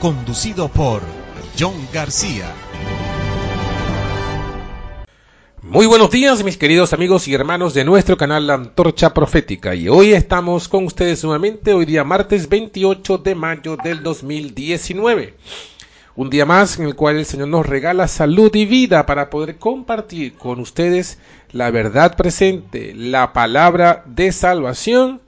conducido por John García. Muy buenos días mis queridos amigos y hermanos de nuestro canal La Antorcha Profética y hoy estamos con ustedes nuevamente, hoy día martes 28 de mayo del 2019. Un día más en el cual el Señor nos regala salud y vida para poder compartir con ustedes la verdad presente, la palabra de salvación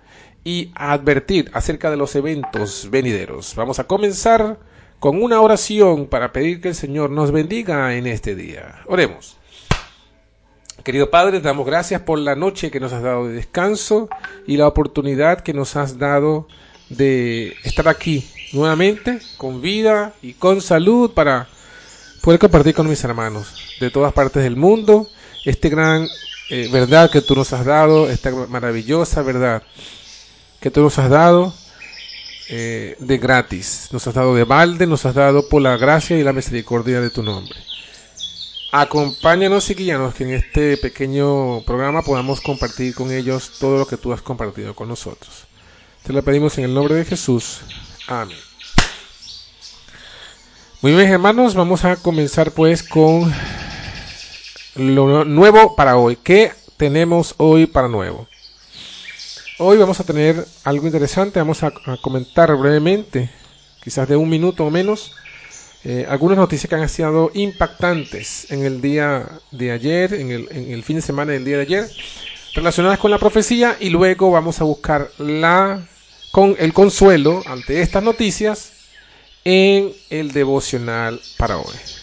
y advertir acerca de los eventos venideros. Vamos a comenzar con una oración para pedir que el Señor nos bendiga en este día. Oremos. Querido Padre, te damos gracias por la noche que nos has dado de descanso y la oportunidad que nos has dado de estar aquí nuevamente con vida y con salud para poder compartir con mis hermanos de todas partes del mundo este gran eh, verdad que tú nos has dado, esta maravillosa verdad que tú nos has dado eh, de gratis, nos has dado de balde, nos has dado por la gracia y la misericordia de tu nombre. Acompáñanos y guíanos que en este pequeño programa podamos compartir con ellos todo lo que tú has compartido con nosotros. Te lo pedimos en el nombre de Jesús. Amén. Muy bien hermanos, vamos a comenzar pues con lo nuevo para hoy. ¿Qué tenemos hoy para nuevo? Hoy vamos a tener algo interesante, vamos a, comentar brevemente, quizás de un minuto o menos, eh, algunas noticias que han sido impactantes en el día de ayer, en el, en el fin de semana del día de ayer, relacionadas con la profecía y luego vamos a buscar la con el consuelo ante estas noticias en el devocional para hoy.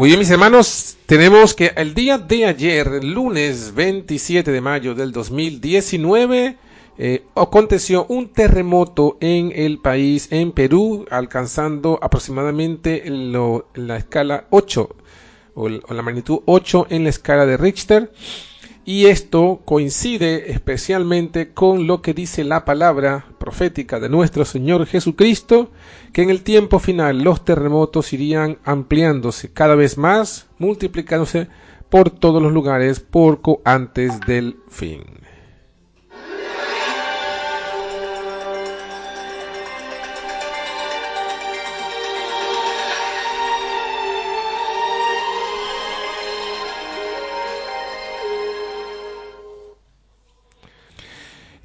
Muy bien, mis hermanos, tenemos que el día de ayer, lunes 27 de mayo del 2019, eh, aconteció un terremoto en el país, en Perú, alcanzando aproximadamente la escala 8 o, o la magnitud 8 en la escala de Richter y esto coincide especialmente con lo que dice la palabra profética de nuestro Señor Jesucristo, que en el tiempo final los terremotos irían ampliándose cada vez más, multiplicándose por todos los lugares poco antes del fin.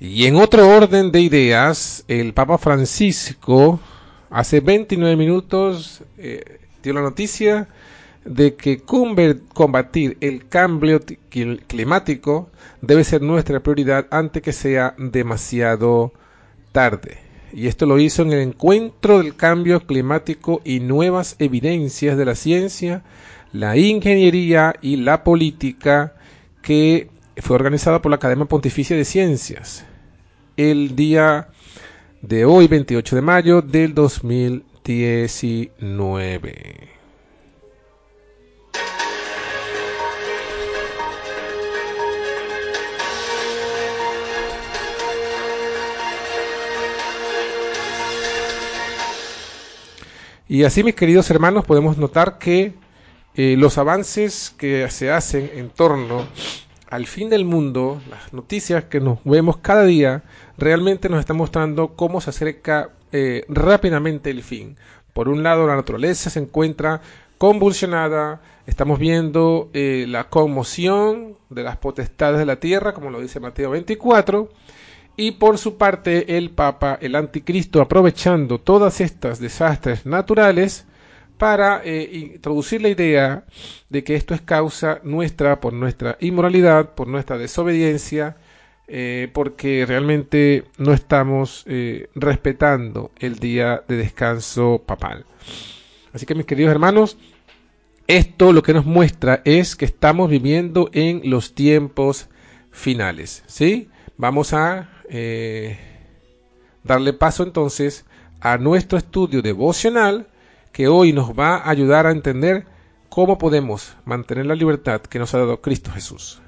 Y en otro orden de ideas, el Papa Francisco hace 29 minutos eh, dio la noticia de que combatir el cambio climático debe ser nuestra prioridad antes que sea demasiado tarde. Y esto lo hizo en el encuentro del cambio climático y nuevas evidencias de la ciencia, la ingeniería y la política que fue organizada por la Academia Pontificia de Ciencias el día de hoy, 28 de mayo del 2019. Y así, mis queridos hermanos, podemos notar que eh, los avances que se hacen en torno al fin del mundo, las noticias que nos vemos cada día, realmente nos están mostrando cómo se acerca eh, rápidamente el fin. Por un lado, la naturaleza se encuentra convulsionada, estamos viendo eh, la conmoción de las potestades de la tierra, como lo dice Mateo 24, y por su parte el Papa, el Anticristo, aprovechando todas estas desastres naturales para eh, introducir la idea de que esto es causa nuestra por nuestra inmoralidad, por nuestra desobediencia, eh, porque realmente no estamos eh, respetando el día de descanso papal. Así que mis queridos hermanos, esto lo que nos muestra es que estamos viviendo en los tiempos finales. ¿sí? Vamos a darle paso entonces a nuestro estudio devocional que hoy nos va a ayudar a entender cómo podemos mantener la libertad que nos ha dado Cristo Jesús.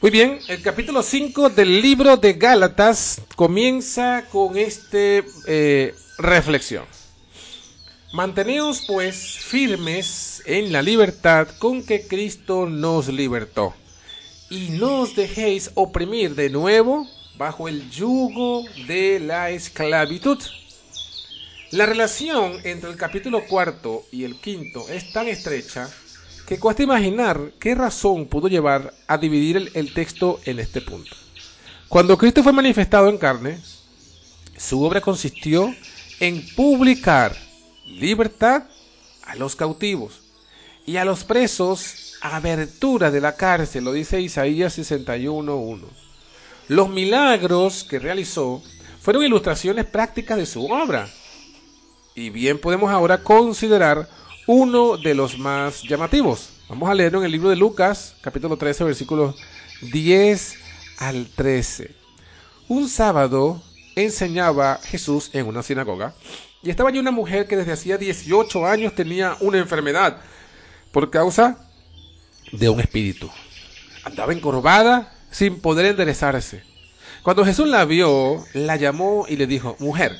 Muy bien, el capítulo 5 del libro de Gálatas comienza con este eh, reflexión. Manteneos pues firmes en la libertad con que Cristo nos libertó, y no os dejéis oprimir de nuevo bajo el yugo de la esclavitud. La relación entre el capítulo cuarto y el quinto es tan estrecha que cuesta imaginar qué razón pudo llevar a dividir el, texto en este punto. Cuando Cristo fue manifestado en carne, su obra consistió en publicar libertad a los cautivos y a los presos abertura de la cárcel, lo dice Isaías 61.1. Los milagros que realizó fueron ilustraciones prácticas de su obra. Y bien podemos ahora considerar uno de los más llamativos. Vamos a leerlo en el libro de Lucas, capítulo 13, versículos 10 al 13. Un sábado enseñaba Jesús en una sinagoga y estaba allí una mujer que desde hacía 18 años tenía una enfermedad por causa de un espíritu. Andaba encorvada sin poder enderezarse. Cuando Jesús la vio, la llamó y le dijo, mujer,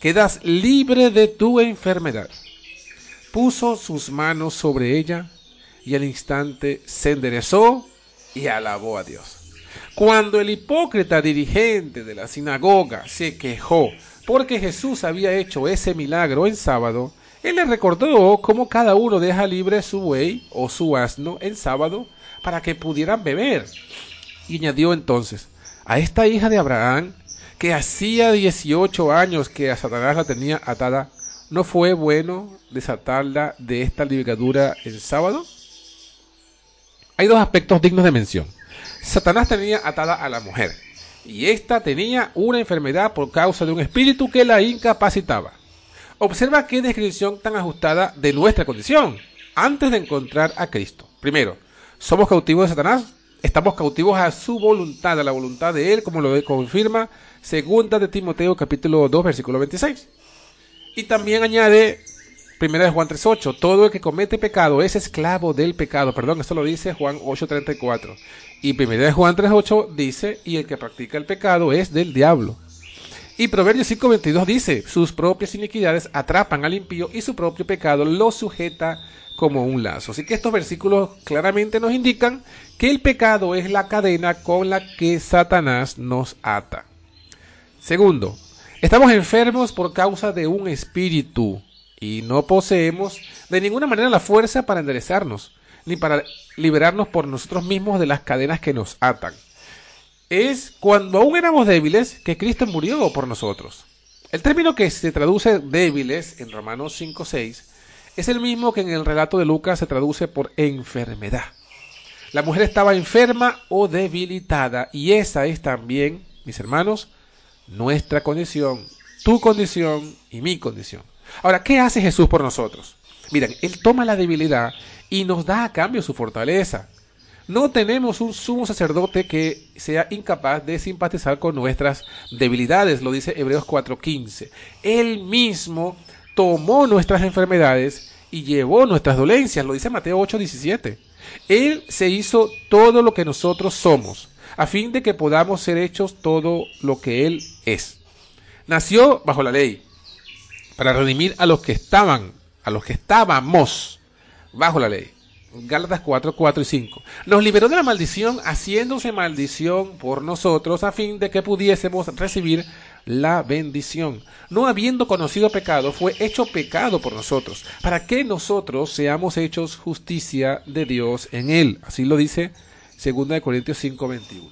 quedas libre de tu enfermedad puso sus manos sobre ella y al instante se enderezó y alabó a Dios. Cuando el hipócrita dirigente de la sinagoga se quejó porque Jesús había hecho ese milagro en sábado, él le recordó cómo cada uno deja libre su buey o su asno en sábado para que pudieran beber. Y añadió entonces, a esta hija de Abraham, que hacía 18 años que a Satanás la tenía atada ¿No fue bueno desatarla de esta ligadura el sábado? Hay dos aspectos dignos de mención. Satanás tenía atada a la mujer y ésta tenía una enfermedad por causa de un espíritu que la incapacitaba. Observa qué descripción tan ajustada de nuestra condición antes de encontrar a Cristo. Primero, somos cautivos de Satanás, estamos cautivos a su voluntad, a la voluntad de él, como lo confirma segunda de Timoteo capítulo 2 versículo 26. Y también añade Primera de Juan 3.8, todo el que comete pecado es esclavo del pecado. Perdón, esto lo dice Juan 8.34. Y Primera de Juan 3.8 dice, y el que practica el pecado es del diablo. Y Proverbios 5.22 dice, sus propias iniquidades atrapan al impío y su propio pecado lo sujeta como un lazo. Así que estos versículos claramente nos indican que el pecado es la cadena con la que Satanás nos ata. Segundo, Estamos enfermos por causa de un espíritu y no poseemos de ninguna manera la fuerza para enderezarnos, ni para liberarnos por nosotros mismos de las cadenas que nos atan. Es cuando aún éramos débiles que Cristo murió por nosotros. El término que se traduce débiles en Romanos 5.6 es el mismo que en el relato de Lucas se traduce por enfermedad. La mujer estaba enferma o debilitada y esa es también, mis hermanos, nuestra condición, tu condición y mi condición. Ahora, ¿qué hace Jesús por nosotros? Miren, Él toma la debilidad y nos da a cambio su fortaleza. No tenemos un sumo sacerdote que sea incapaz de simpatizar con nuestras debilidades, lo dice Hebreos 4:15. Él mismo tomó nuestras enfermedades y llevó nuestras dolencias, lo dice Mateo 8:17. Él se hizo todo lo que nosotros somos a fin de que podamos ser hechos todo lo que Él es. Nació bajo la ley, para redimir a los que estaban, a los que estábamos bajo la ley. Gálatas 4, 4 y 5. Nos liberó de la maldición haciéndose maldición por nosotros a fin de que pudiésemos recibir la bendición. No habiendo conocido pecado, fue hecho pecado por nosotros, para que nosotros seamos hechos justicia de Dios en él. Así lo dice 2 Corintios 5, 21.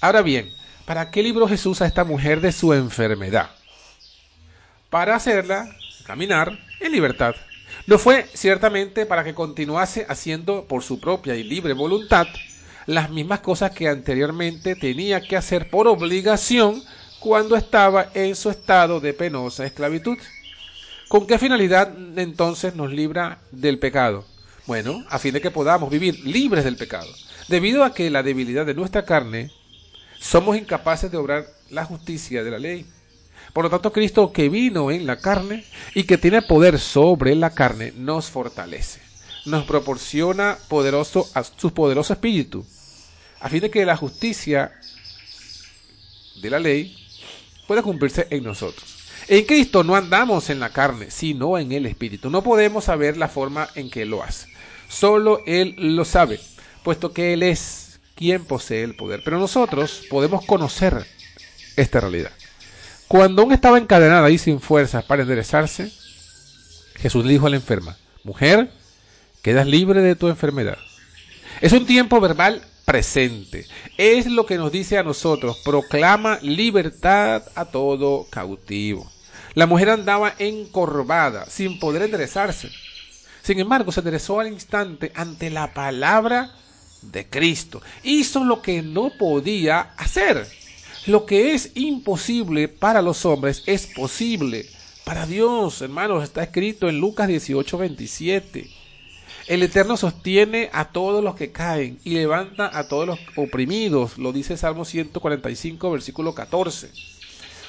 Ahora bien, ¿para qué libró Jesús a esta mujer de su enfermedad? Para hacerla caminar en libertad. No fue ciertamente para que continuase haciendo por su propia y libre voluntad las mismas cosas que anteriormente tenía que hacer por obligación cuando estaba en su estado de penosa esclavitud. ¿Con qué finalidad entonces nos libra del pecado? Bueno, a fin de que podamos vivir libres del pecado. Debido a que la debilidad de nuestra carne, somos incapaces de obrar la justicia de la ley. Por lo tanto, Cristo que vino en la carne y que tiene poder sobre la carne, nos fortalece. Nos proporciona poderoso, a su poderoso espíritu, a fin de que la justicia de la ley pueda cumplirse en nosotros. En Cristo no andamos en la carne, sino en el Espíritu. No podemos saber la forma en que lo hace. Solo Él lo sabe, puesto que Él es quien posee el poder. Pero nosotros podemos conocer esta realidad. Cuando aún estaba encadenada y sin fuerzas para enderezarse, Jesús le dijo a la enferma, mujer, quedas libre de tu enfermedad. Es un tiempo verbal presente. Es lo que nos dice a nosotros, proclama libertad a todo cautivo. La mujer andaba encorvada, sin poder enderezarse. Sin embargo, se enderezó al instante ante la palabra de Cristo. Hizo lo que no podía hacer. Lo que es imposible para los hombres es posible para Dios, hermanos. Está escrito en Lucas 18, 27. El Eterno sostiene a todos los que caen y levanta a todos los oprimidos, lo dice Salmo 145, versículo 14.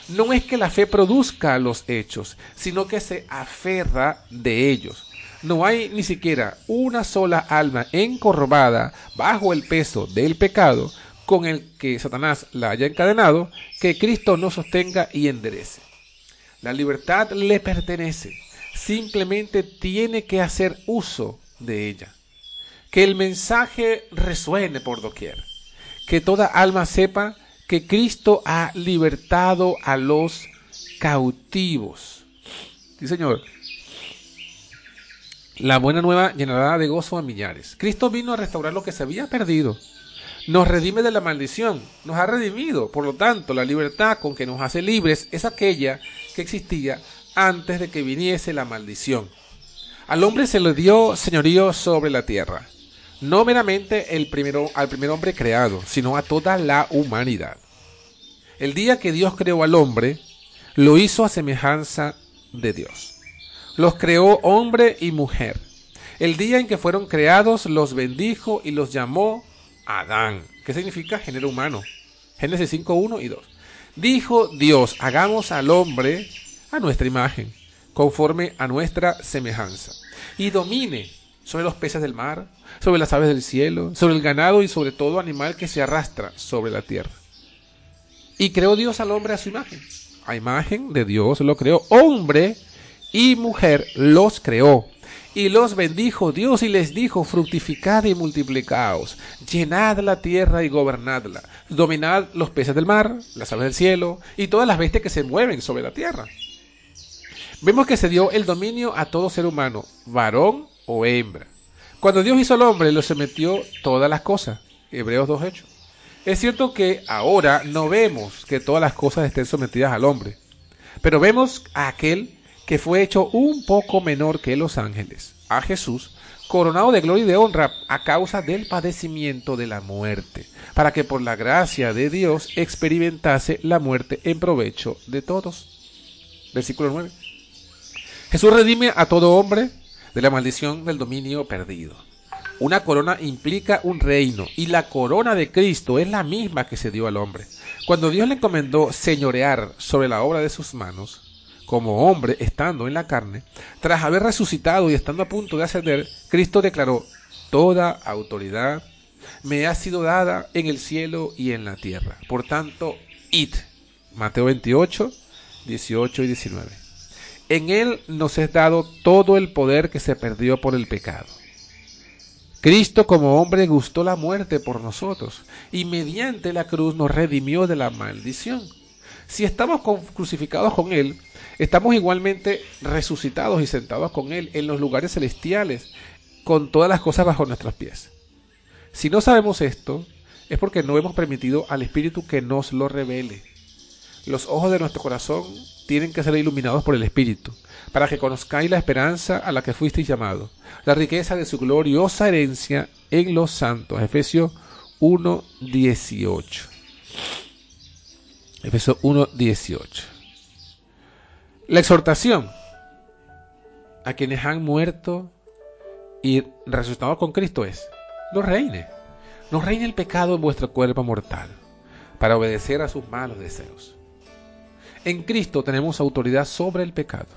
No es que la fe produzca los hechos, sino que se aferra de ellos. No hay ni siquiera una sola alma encorvada bajo el peso del pecado con el que Satanás la haya encadenado, que Cristo no sostenga y enderece. La libertad le pertenece, simplemente tiene que hacer uso de ella. Que el mensaje resuene por doquier. Que toda alma sepa que Cristo ha libertado a los cautivos. Sí, Señor. La buena nueva llenará de gozo a millares. Cristo vino a restaurar lo que se había perdido. Nos redime de la maldición. Nos ha redimido. Por lo tanto, la libertad con que nos hace libres es aquella que existía antes de que viniese la maldición. Al hombre se le dio señorío sobre la tierra, no meramente el primero, al primer hombre creado, sino a toda la humanidad. El día que Dios creó al hombre, lo hizo a semejanza de Dios. Los creó hombre y mujer. El día en que fueron creados, los bendijo y los llamó Adán. ¿Qué significa género humano? Génesis 5, 1 y 2. Dijo Dios, hagamos al hombre a nuestra imagen conforme a nuestra semejanza, y domine sobre los peces del mar, sobre las aves del cielo, sobre el ganado y sobre todo animal que se arrastra sobre la tierra. Y creó Dios al hombre a su imagen. A imagen de Dios lo creó. Hombre y mujer los creó. Y los bendijo Dios y les dijo, fructificad y multiplicaos, llenad la tierra y gobernadla, dominad los peces del mar, las aves del cielo y todas las bestias que se mueven sobre la tierra. Vemos que se dio el dominio a todo ser humano, varón o hembra. Cuando Dios hizo al hombre, lo sometió todas las cosas. Hebreos 2.8. Es cierto que ahora no vemos que todas las cosas estén sometidas al hombre, pero vemos a aquel que fue hecho un poco menor que los ángeles, a Jesús, coronado de gloria y de honra a causa del padecimiento de la muerte, para que por la gracia de Dios experimentase la muerte en provecho de todos. Versículo 9. Jesús redime a todo hombre de la maldición del dominio perdido. Una corona implica un reino y la corona de Cristo es la misma que se dio al hombre. Cuando Dios le encomendó señorear sobre la obra de sus manos, como hombre estando en la carne, tras haber resucitado y estando a punto de ascender, Cristo declaró, Toda autoridad me ha sido dada en el cielo y en la tierra. Por tanto, id. Mateo 28, 18 y 19. En Él nos es dado todo el poder que se perdió por el pecado. Cristo como hombre gustó la muerte por nosotros y mediante la cruz nos redimió de la maldición. Si estamos crucificados con Él, estamos igualmente resucitados y sentados con Él en los lugares celestiales, con todas las cosas bajo nuestros pies. Si no sabemos esto, es porque no hemos permitido al Espíritu que nos lo revele. Los ojos de nuestro corazón tienen que ser iluminados por el Espíritu, para que conozcáis la esperanza a la que fuisteis llamados, la riqueza de su gloriosa herencia en los santos. Efesios 1.18. Efesios 1.18. La exhortación a quienes han muerto y resucitado con Cristo es, no reine, no reine el pecado en vuestro cuerpo mortal, para obedecer a sus malos deseos. En Cristo tenemos autoridad sobre el pecado,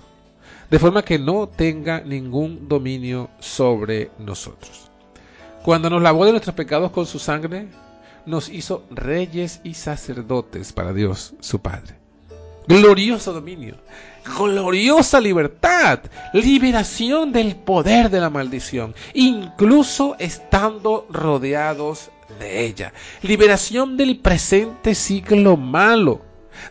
de forma que no tenga ningún dominio sobre nosotros. Cuando nos lavó de nuestros pecados con su sangre, nos hizo reyes y sacerdotes para Dios, su Padre. Glorioso dominio, gloriosa libertad, liberación del poder de la maldición, incluso estando rodeados de ella. Liberación del presente siglo malo,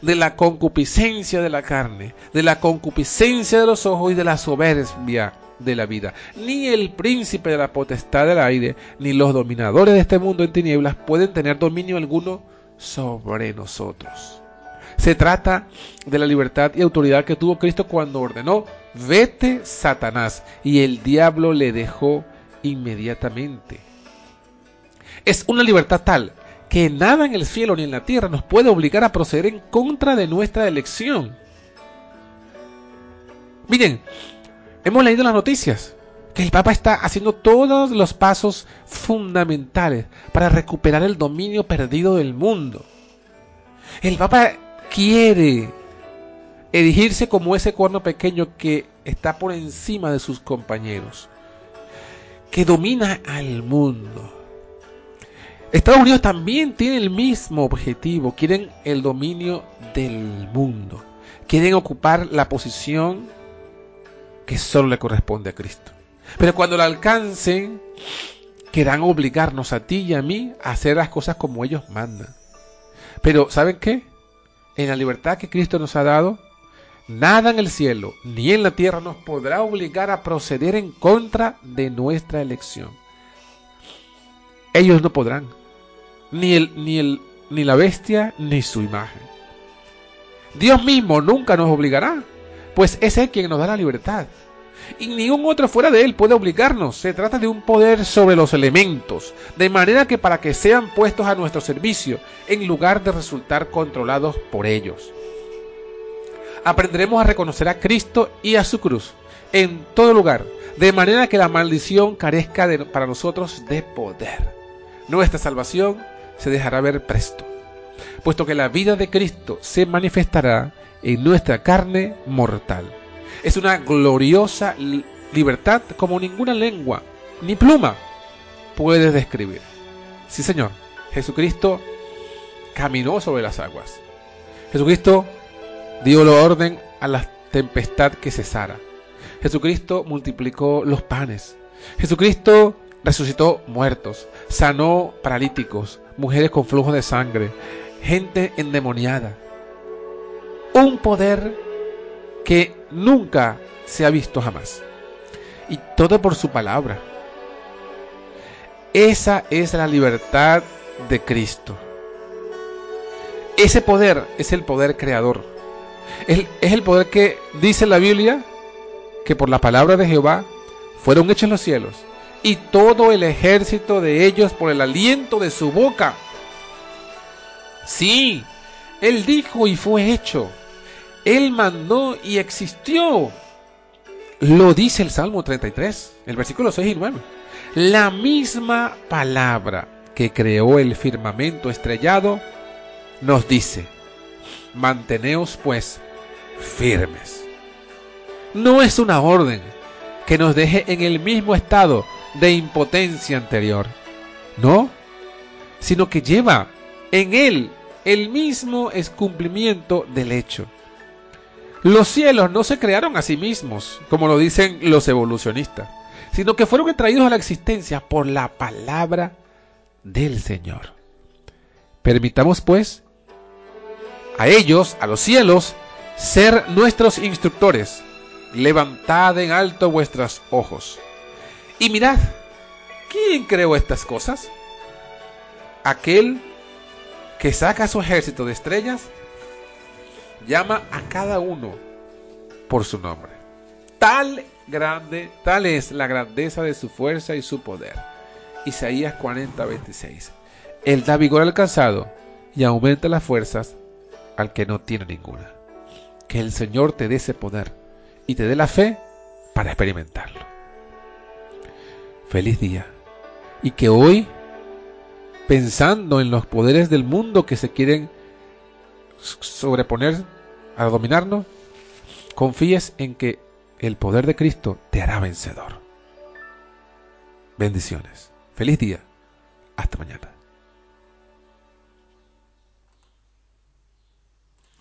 de la concupiscencia de la carne, de la concupiscencia de los ojos y de la soberbia de la vida. Ni el príncipe de la potestad del aire, ni los dominadores de este mundo en tinieblas pueden tener dominio alguno sobre nosotros. Se trata de la libertad y autoridad que tuvo Cristo cuando ordenó, vete Satanás, y el diablo le dejó inmediatamente. Es una libertad tal que nada en el cielo ni en la tierra nos puede obligar a proceder en contra de nuestra elección. Miren, hemos leído las noticias que el Papa está haciendo todos los pasos fundamentales para recuperar el dominio perdido del mundo. El Papa quiere erigirse como ese cuerno pequeño que está por encima de sus compañeros, que domina al mundo. Estados Unidos también tiene el mismo objetivo, quieren el dominio del mundo, quieren ocupar la posición que solo le corresponde a Cristo. Pero cuando la alcancen, querrán obligarnos a ti y a mí a hacer las cosas como ellos mandan. Pero ¿saben qué? En la libertad que Cristo nos ha dado, nada en el cielo ni en la tierra nos podrá obligar a proceder en contra de nuestra elección. Ellos no podrán, ni, el, ni, el, ni la bestia ni su imagen. Dios mismo nunca nos obligará, pues es Él quien nos da la libertad. Y ningún otro fuera de Él puede obligarnos. Se trata de un poder sobre los elementos, de manera que para que sean puestos a nuestro servicio, en lugar de resultar controlados por ellos. Aprenderemos a reconocer a Cristo y a su cruz en todo lugar, de manera que la maldición carezca para nosotros de poder. Nuestra salvación se dejará ver presto, puesto que la vida de Cristo se manifestará en nuestra carne mortal. Es una gloriosa libertad como ninguna lengua ni pluma puede describir. Sí, Señor, Jesucristo caminó sobre las aguas. Jesucristo dio la orden a la tempestad que cesara. Jesucristo multiplicó los panes. Jesucristo resucitó muertos, sanó paralíticos, mujeres con flujo de sangre, gente endemoniada. Un poder que nunca se ha visto jamás. Y todo por su palabra. Esa es la libertad de Cristo. Ese poder es el poder creador. Es, el poder que dice la Biblia que por la palabra de Jehová fueron hechos los cielos y todo el ejército de ellos por el aliento de su boca. Sí, Él dijo y fue hecho. Él mandó y existió. Lo dice el Salmo 33, el versículo 6 y 9. La misma palabra que creó el firmamento estrellado nos dice, manteneos pues firmes. No es una orden que nos deje en el mismo estado de impotencia anterior. No, sino que lleva en él el mismo cumplimiento del hecho. Los cielos no se crearon a sí mismos, como lo dicen los evolucionistas, sino que fueron traídos a la existencia por la palabra del Señor. Permitamos pues a ellos, a los cielos, ser nuestros instructores. Levantad en alto vuestros ojos. Y mirad, ¿quién creó estas cosas? Aquel que saca su ejército de estrellas, llama a cada uno por su nombre. Tal grande, tal es la grandeza de su fuerza y su poder. Isaías 40, 26. Él da vigor al cansado y aumenta las fuerzas al que no tiene ninguna. Que el Señor te dé ese poder y te dé la fe para experimentarlo. Feliz día. Y que hoy, pensando en los poderes del mundo que se quieren sobreponer a dominarnos, confíes en que el poder de Cristo te hará vencedor. Bendiciones. Feliz día. Hasta mañana.